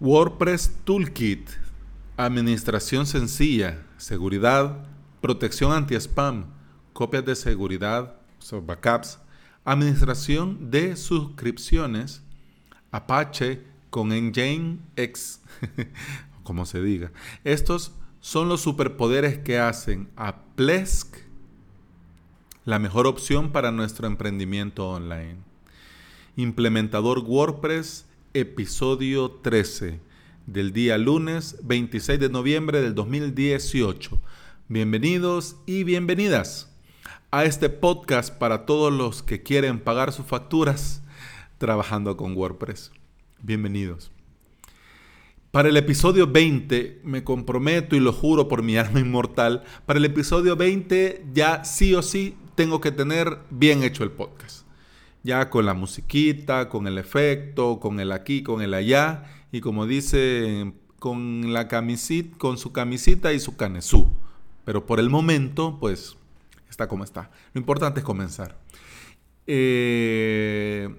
WordPress Toolkit, administración sencilla, seguridad, protección anti-spam, copias de seguridad, backups, administración de suscripciones, Apache con Nginx, como se diga. Estos son los superpoderes que hacen a Plesk la mejor opción para nuestro emprendimiento online. Implementador WordPress episodio 13 del día lunes 26 de noviembre del 2018. Bienvenidos y bienvenidas a este podcast para todos los que quieren pagar sus facturas trabajando con WordPress. Bienvenidos. Para el episodio 20, me comprometo y lo juro por mi alma inmortal, para el episodio 20 ya sí o sí tengo que tener bien hecho el podcast ya con la musiquita, con el efecto, con el aquí, con el allá, y como dice, con la camisita, con su camisita y su canesú. Pero por el momento, pues, está como está. Lo importante es comenzar. Eh,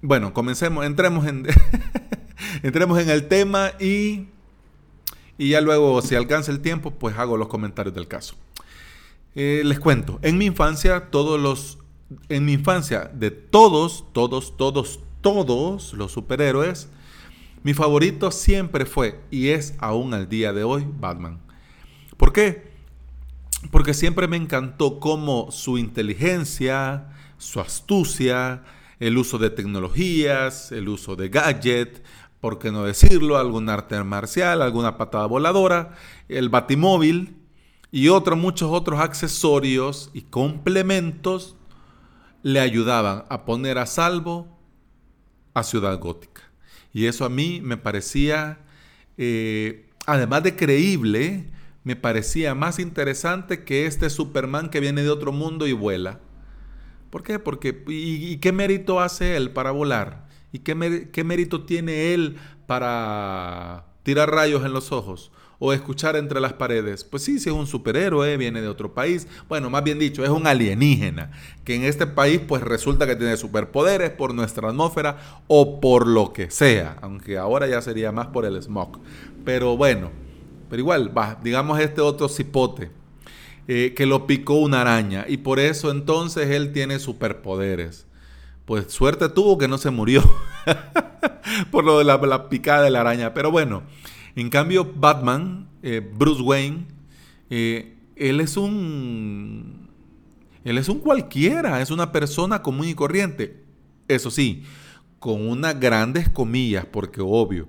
bueno, comencemos, entremos en, entremos en el tema y, y ya luego, si alcanza el tiempo, pues hago los comentarios del caso. Eh, les cuento, en mi infancia todos los en mi infancia, de todos, todos, todos, todos los superhéroes, mi favorito siempre fue y es aún al día de hoy Batman. ¿Por qué? Porque siempre me encantó cómo su inteligencia, su astucia, el uso de tecnologías, el uso de gadget, por qué no decirlo, algún arte marcial, alguna patada voladora, el batimóvil y otros muchos otros accesorios y complementos le ayudaban a poner a salvo a Ciudad Gótica. Y eso a mí me parecía, eh, además de creíble, me parecía más interesante que este Superman que viene de otro mundo y vuela. ¿Por qué? Porque, ¿y, qué mérito hace él para volar? ¿Y qué, qué mérito tiene él para tirar rayos en los ojos? O escuchar entre las paredes. Pues sí, si es un superhéroe, viene de otro país. Bueno, más bien dicho, es un alienígena, que en este país pues resulta que tiene superpoderes por nuestra atmósfera o por lo que sea, aunque ahora ya sería más por el smog. Pero bueno, pero igual, va, digamos este otro cipote. Eh, que lo picó una araña y por eso entonces él tiene superpoderes. Pues suerte tuvo que no se murió por lo de la picada de la araña. Pero bueno, en cambio, Batman, eh, Bruce Wayne, eh, él es un. Él es un cualquiera, es una persona común y corriente. Eso sí, con unas grandes comillas, porque obvio,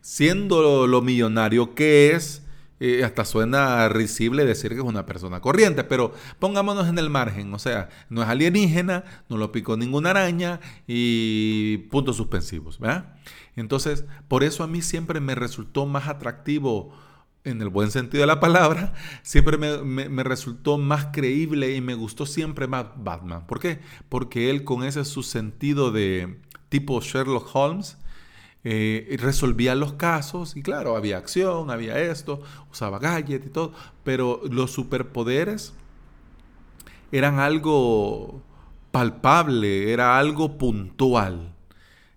siendo lo, millonario que es, eh, hasta suena risible decir que es una persona corriente, pero pongámonos en el margen, o sea, no es alienígena, no lo picó ninguna araña y puntos suspensivos, ¿verdad? Entonces, por eso a mí siempre me resultó más atractivo, en el buen sentido de la palabra, siempre me, resultó más creíble y me gustó siempre más Batman. ¿Por qué? Porque él con ese su sentido de tipo Sherlock Holmes, eh, resolvía los casos y claro, había acción, había esto, usaba gadget y todo, pero los superpoderes eran algo palpable, era algo puntual.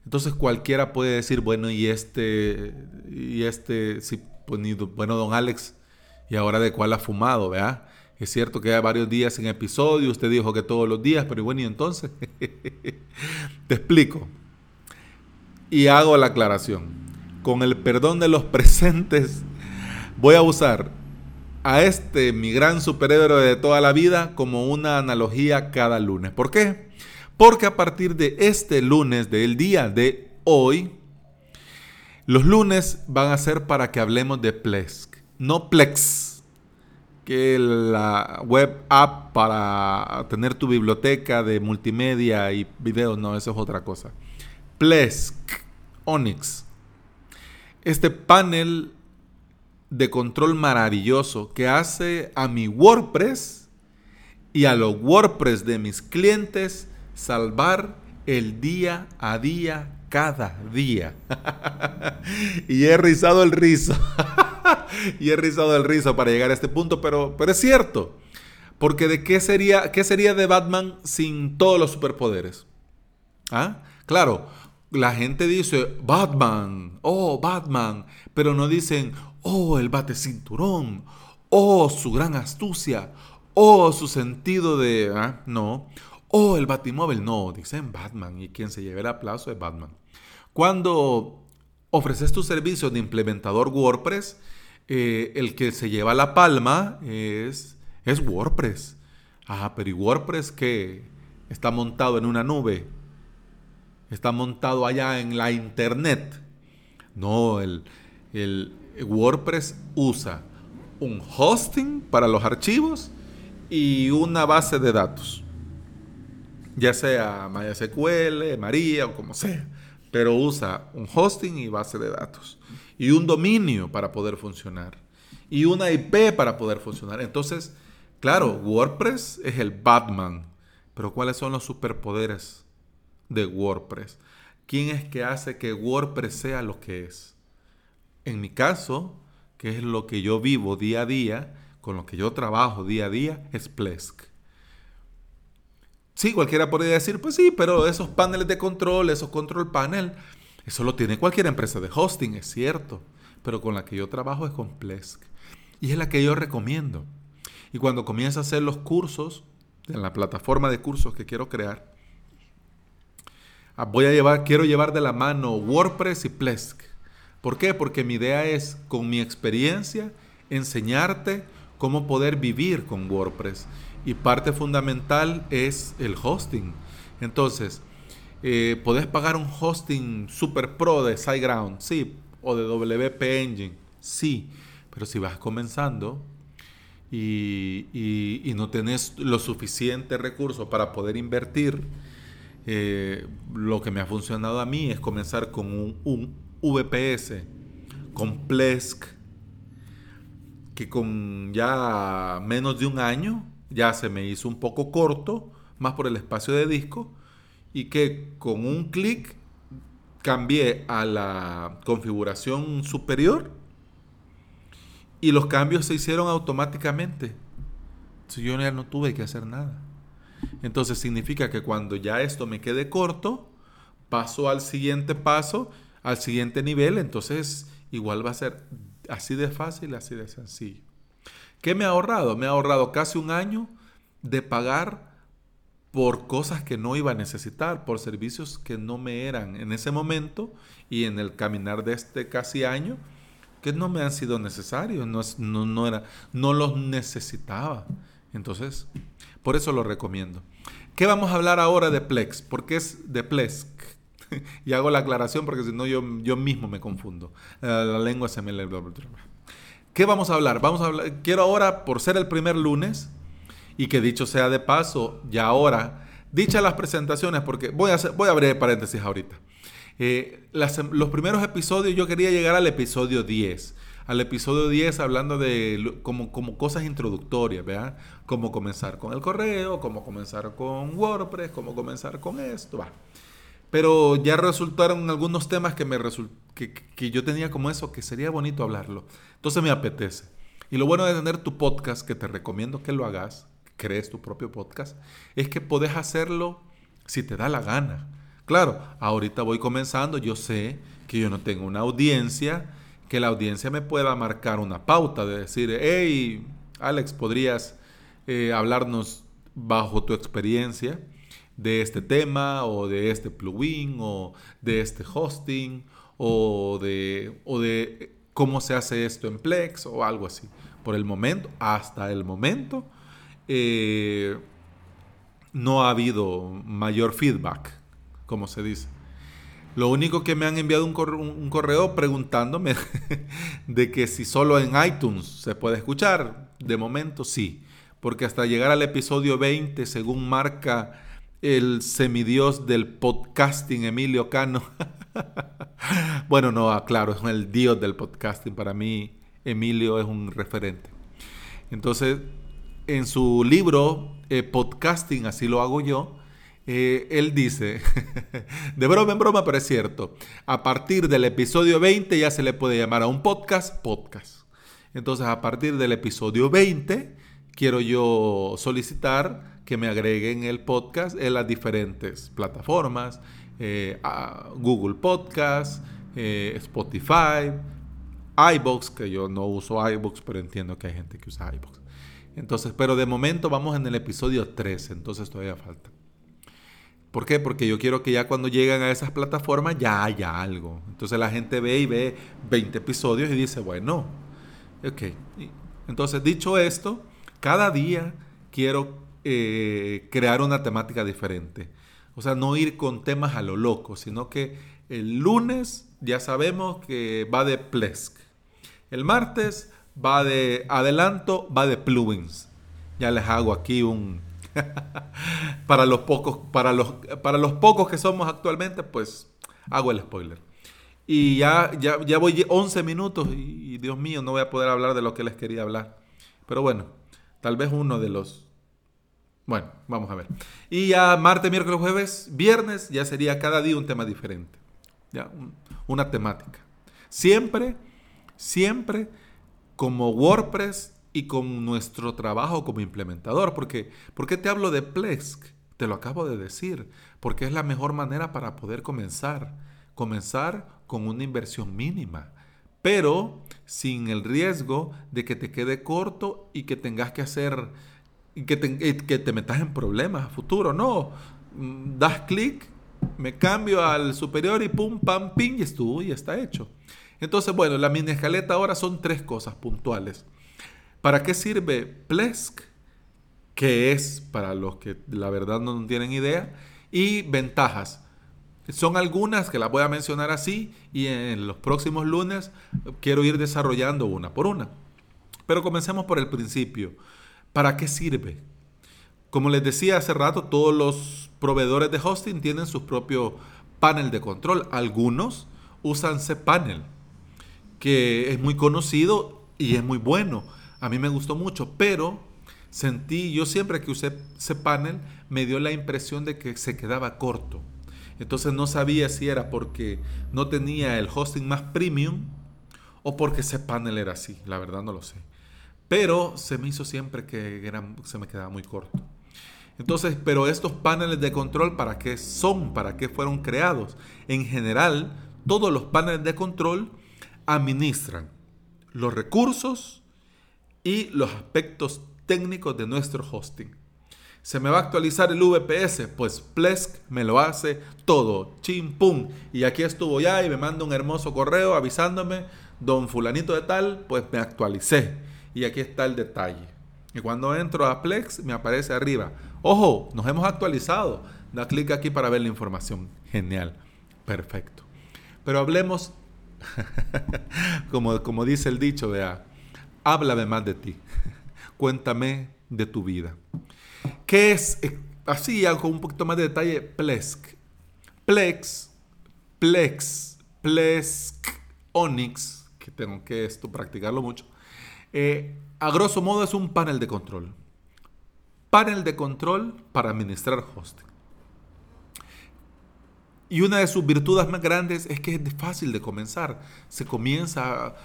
Entonces cualquiera puede decir, bueno, y este, y este, sí, pues, bueno, don Alex, ¿y ahora de cuál ha fumado, verdad? Es cierto que hay varios días en episodio, usted dijo que todos los días, pero bueno, y entonces, te explico. Y hago la aclaración. Con el perdón de los presentes, voy a usar a este, mi gran superhéroe de toda la vida, como una analogía cada lunes. ¿Por qué? Porque a partir de este lunes, del día de hoy, los lunes van a ser para que hablemos de Plesk, no Plex, que la web app para tener tu biblioteca de multimedia y videos, no, eso es otra cosa. Plesk, Onyx. Este panel de control maravilloso que hace a mi WordPress y a los WordPress de mis clientes salvar el día a día, cada día. y he rizado el rizo. y he rizado el rizo para llegar a este punto, pero, pero es cierto. Porque de qué sería, qué sería de Batman sin todos los superpoderes? ¿Ah? Claro, la gente dice Batman, oh Batman, pero no dicen, oh el bate cinturón, oh su gran astucia, oh su sentido de... ¿ah? No, oh el batimóvil, no, dicen Batman y quien se lleve el aplauso es Batman. Cuando ofreces tu servicio de implementador WordPress, eh, el que se lleva la palma es, es WordPress. Ah, pero ¿y WordPress que está montado en una nube? Está montado allá en la internet. No, el, el WordPress usa un hosting para los archivos y una base de datos. Ya sea MySQL, María o como sea. Pero usa un hosting y base de datos. Y un dominio para poder funcionar. Y una IP para poder funcionar. Entonces, claro, WordPress es el Batman. Pero ¿cuáles son los superpoderes de WordPress? ¿Quién es que hace que WordPress sea lo que es? En mi caso, que es lo que yo vivo día a día, con lo que yo trabajo día a día, es Plesk. Sí, cualquiera podría decir, pues sí, pero esos paneles de control, esos control panel, eso lo tiene cualquier empresa de hosting, es cierto. Pero con la que yo trabajo es con Plesk. Y es la que yo recomiendo. Y cuando comienza a hacer los cursos, en la plataforma de cursos que quiero crear, ah, voy a llevar, quiero llevar de la mano WordPress y Plesk. ¿Por qué? Porque mi idea es, con mi experiencia, enseñarte cómo poder vivir con WordPress. Y parte fundamental es el hosting. Entonces, eh, podés pagar un hosting super pro de SiteGround, sí, o de WP Engine, sí, pero si vas comenzando y, no tenés los suficientes recursos para poder invertir, eh, lo que me ha funcionado a mí es comenzar con un VPS con Plesk, que con ya menos de un año ya se me hizo un poco corto, más por el espacio de disco, y que con un clic cambié a la configuración superior y los cambios se hicieron automáticamente. yo ya no tuve que hacer nada. Entonces significa que cuando ya esto me quede corto, paso al siguiente paso al siguiente nivel, entonces igual va a ser así de fácil, así de sencillo. ¿Qué me ha ahorrado? Me ha ahorrado casi un año de pagar por cosas que no iba a necesitar, por servicios que no me eran en ese momento y en el caminar de este casi año, que no me han sido necesarios, no, no, era, no los necesitaba. Entonces, por eso lo recomiendo. ¿Qué vamos a hablar ahora de Plex? Porque es de Plex. y hago la aclaración porque si no yo, yo mismo me confundo. Eh, la lengua se me... ¿Qué vamos a hablar? Vamos a hablar... Quiero ahora, por ser el primer lunes, y que dicho sea de paso, ya ahora, dichas las presentaciones, porque voy a, voy a abrir paréntesis ahorita. Eh, los primeros episodios yo quería llegar al episodio 10 al episodio 10 hablando de como, como cosas introductorias, ¿verdad? Cómo comenzar con el correo, cómo comenzar con WordPress, cómo comenzar con esto, va. Pero ya resultaron algunos temas que, me que, yo tenía como eso, que sería bonito hablarlo. Entonces me apetece. Y lo bueno de tener tu podcast, que te recomiendo que lo hagas, crees tu propio podcast, es que podés hacerlo si te da la gana. Claro, ahorita voy comenzando, yo sé que yo no tengo una audiencia, que la audiencia me pueda marcar una pauta de decir, hey, Alex, ¿podrías eh, hablarnos bajo tu experiencia? de este tema o de este plugin o de este hosting o de, o de cómo se hace esto en Plex o algo así. Por el momento, hasta el momento, eh, no ha habido mayor feedback, como se dice. Lo único que me han enviado un correo, un correo preguntándome de que si solo en iTunes se puede escuchar. De momento sí, porque hasta llegar al episodio 20, según marca el semidios del podcasting, Emilio Cano. bueno, no, ah, claro, es el dios del podcasting. Para mí, Emilio es un referente. Entonces, en su libro, eh, Podcasting, así lo hago yo, eh, él dice, de broma en broma, pero es cierto, a partir del episodio 20 ya se le puede llamar a un podcast podcast. Entonces, a partir del episodio 20, quiero yo solicitar que me agreguen el podcast en las diferentes plataformas, eh, Google Podcast, eh, Spotify, iBox, que yo no uso iBox, pero entiendo que hay gente que usa iBox. Entonces, pero de momento vamos en el episodio 3, entonces todavía falta. ¿Por qué? Porque yo quiero que ya cuando lleguen a esas plataformas ya haya algo. Entonces la gente ve y ve 20 episodios y dice, bueno, ok. Entonces, dicho esto, cada día quiero eh, crear una temática diferente. O sea, no ir con temas a lo loco, sino que el lunes ya sabemos que va de Plesk. El martes va de adelanto, va de plugins. Ya les hago aquí un para los pocos para los para los pocos que somos actualmente, pues hago el spoiler. Y ya, ya, ya voy 11 minutos y, y, Dios mío, no voy a poder hablar de lo que les quería hablar. Pero bueno, tal vez uno de los... Bueno, vamos a ver. Y ya martes, miércoles, jueves, viernes, ya sería cada día un tema diferente. Ya, una temática. Siempre, siempre como WordPress y con nuestro trabajo como implementador. Porque, ¿Por qué te hablo de Plesk? Te lo acabo de decir. Porque es la mejor manera para poder comenzar. Comenzar con una inversión mínima, pero sin el riesgo de que te quede corto y que tengas que hacer, que te, que metas en problemas a futuro. No, mm, das clic, me cambio al superior y pum, pam, ping, y estuvo y está hecho. Entonces, bueno, la mini escaleta ahora son tres cosas puntuales. ¿Para qué sirve Plesk? Que es para los que la verdad no tienen idea. Y ventajas. Son algunas que las voy a mencionar así y en los próximos lunes quiero ir desarrollando una por una. Pero comencemos por el principio. ¿Para qué sirve? Como les decía hace rato, todos los proveedores de hosting tienen su propio panel de control. Algunos usan cPanel, que es muy conocido y es muy bueno. A mí me gustó mucho, pero sentí, yo siempre que usé cPanel, me dio la impresión de que se quedaba corto. Entonces no sabía si era porque no tenía el hosting más premium o porque ese panel era así. La verdad no lo sé. Pero se me hizo siempre que se me quedaba muy corto. Entonces, pero estos paneles de control, ¿para qué son? ¿Para qué fueron creados? En general, todos los paneles de control administran los recursos y los aspectos técnicos de nuestro hosting. Se me va a actualizar el VPS, pues Plesk me lo hace todo, chim pum. Y aquí estuvo ya y me manda un hermoso correo avisándome, don fulanito de tal, pues me actualicé. Y aquí está el detalle. Y cuando entro a Plex me aparece arriba, ojo, nos hemos actualizado. Da clic aquí para ver la información. Genial, perfecto. Pero hablemos, como, como dice el dicho, vea, háblame más de ti. Cuéntame de tu vida. ¿Qué es, eh, así con un poquito más de detalle, Plesk? Plex, Plex, Plesk, Onyx, que tengo que esto practicarlo mucho, eh, a grosso modo es un panel de control. Panel de control para administrar hosting. Y una de sus virtudes más grandes es que es fácil de comenzar. Se comienza,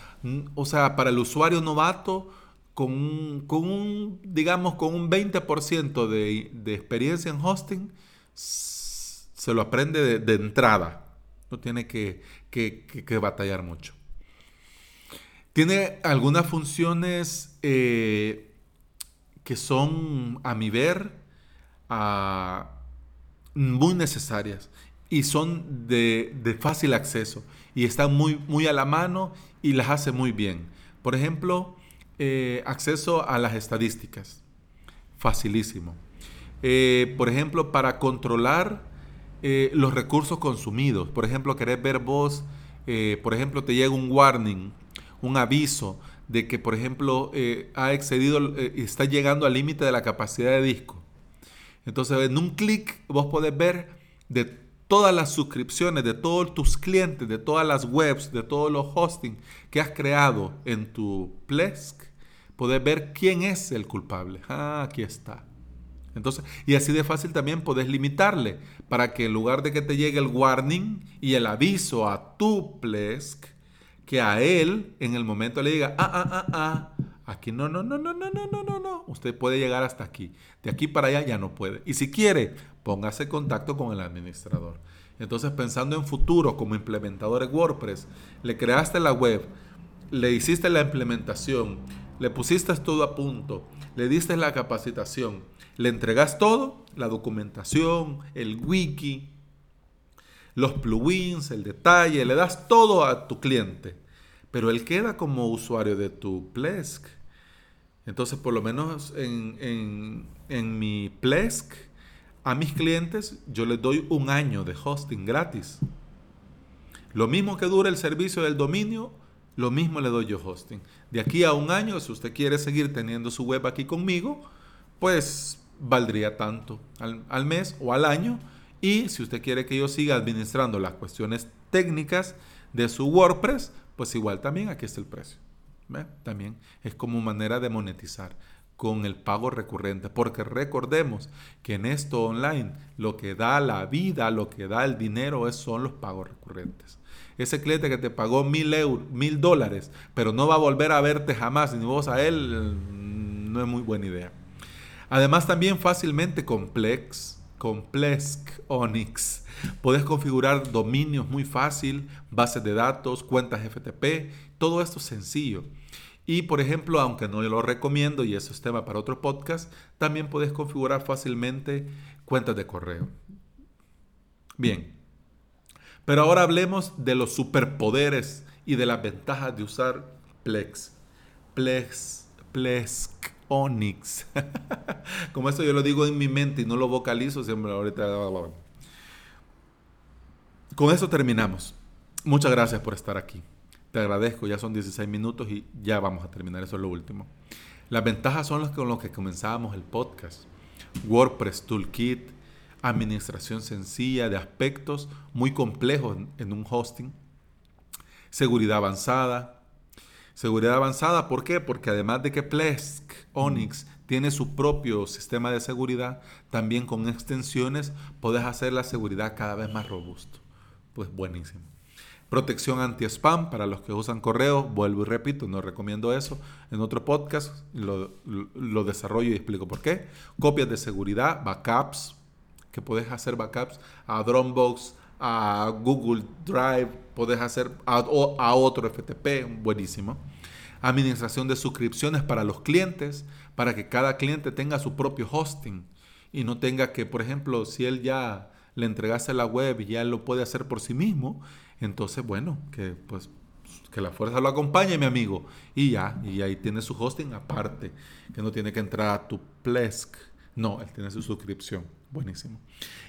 o sea, para el usuario novato, con un, digamos, con un 20% de, de, experiencia en hosting, se lo aprende de, entrada. No tiene que, batallar mucho. Tiene algunas funciones eh, que son, a mi ver, ah, muy necesarias y son de, fácil acceso y están muy, muy a la mano y las hace muy bien. Por ejemplo, eh, acceso a las estadísticas. Facilísimo. Eh, por ejemplo, para controlar los recursos consumidos. Por ejemplo, querés ver vos, por ejemplo, te llega un warning, un aviso de que, por ejemplo, ha excedido, está llegando al límite de la capacidad de disco. Entonces, en un clic vos podés ver de todas las suscripciones de todos tus clientes, de todas las webs, de todos los hosting que has creado en tu Plesk, podés ver quién es el culpable. Ah, aquí está. Entonces, y así de fácil también podés limitarle para que en lugar de que te llegue el warning y el aviso a tu Plesk, que a él en el momento le diga, ah, ah, ah, ah, aquí no, no, no, no, no, no, no, no, no, usted puede llegar hasta aquí. De aquí para allá ya no puede. Y si quiere, póngase contacto con el administrador. Entonces, pensando en futuro como implementador de WordPress, le creaste la web, le hiciste la implementación, le pusiste todo a punto, le diste la capacitación, le entregas todo, la documentación, el wiki, los plugins, el detalle, le das todo a tu cliente, pero él queda como usuario de tu Plesk. Entonces, por lo menos en, en mi Plesk, a mis clientes yo les doy un año de hosting gratis. Lo mismo que dura el servicio del dominio, lo mismo le doy yo hosting. De aquí a un año, si usted quiere seguir teniendo su web aquí conmigo, pues valdría tanto al, mes o al año. Y si usted quiere que yo siga administrando las cuestiones técnicas de su WordPress, pues igual también aquí está el precio. También es como manera de monetizar con el pago recurrente, porque recordemos que en esto online lo que da la vida, lo que da el dinero es, son los pagos recurrentes. Ese cliente que te pagó mil euros, mil dólares, pero no va a volver a verte jamás, ni vos a él, no es muy buena idea. Además también fácilmente Complex, Complex Onyx. Puedes configurar dominios muy fácil, bases de datos, cuentas FTP, todo esto es sencillo. Y por ejemplo, aunque no lo recomiendo y eso es tema para otro podcast, también puedes configurar fácilmente cuentas de correo. Bien, pero ahora hablemos de los superpoderes y de las ventajas de usar Plex. Plex, Plex Onyx. Como esto yo lo digo en mi mente y no lo vocalizo, siempre ahorita... Con eso terminamos. Muchas gracias por estar aquí. Te agradezco, ya son 16 minutos y ya vamos a terminar, eso es lo último. Las ventajas son las con las que comenzábamos el podcast. WordPress Toolkit, administración sencilla de aspectos muy complejos en un hosting, seguridad avanzada. Seguridad avanzada, ¿por qué? Porque además de que Plesk, Onyx, tiene su propio sistema de seguridad, también con extensiones puedes hacer la seguridad cada vez más robusto. Pues buenísimo. Protección anti-spam para los que usan correo. Vuelvo y repito, no recomiendo eso. En otro podcast lo, lo, desarrollo y explico por qué. Copias de seguridad, backups, que puedes hacer backups a Dropbox, a Google Drive, puedes hacer a, a otro FTP, buenísimo. Administración de suscripciones para los clientes, para que cada cliente tenga su propio hosting y no tenga que, por ejemplo, si él ya le entregase la web y ya lo puede hacer por sí mismo, entonces, bueno, que pues que la fuerza lo acompañe, mi amigo. Y ya, y ahí tiene su hosting aparte, que no tiene que entrar a tu Plesk. No, él tiene su suscripción. Buenísimo.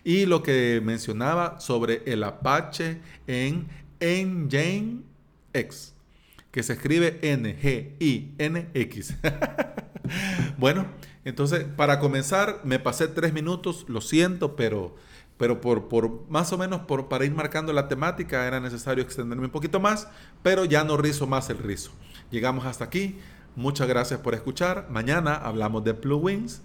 Y lo que mencionaba sobre el Apache en Nginx, que se escribe N-G-I-N-X. bueno, entonces, para comenzar, me pasé tres minutos, lo siento, pero pero por, por más o menos por, para ir marcando la temática era necesario extenderme un poquito más, pero ya no rizo más el rizo. Llegamos hasta aquí. Muchas gracias por escuchar. Mañana hablamos de plugins.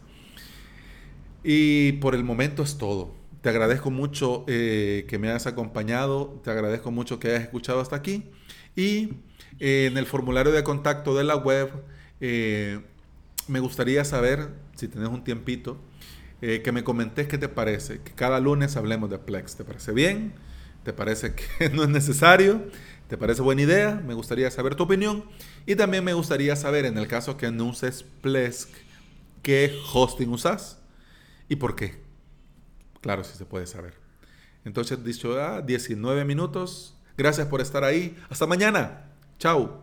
Y por el momento es todo. Te agradezco mucho eh, que me hayas acompañado. Te agradezco mucho que hayas escuchado hasta aquí. Y eh, en el formulario de contacto de la web, eh, me gustaría saber, si tienes un tiempito, que me comentes qué te parece, que cada lunes hablemos de Plex. ¿Te parece bien? ¿Te parece que no es necesario? ¿Te parece buena idea? Me gustaría saber tu opinión. Y también me gustaría saber, en el caso que no uses Plesk, qué hosting usas y por qué. Claro, si se puede saber. Entonces, dicho ya, 19 minutos. Gracias por estar ahí. Hasta mañana. Chao.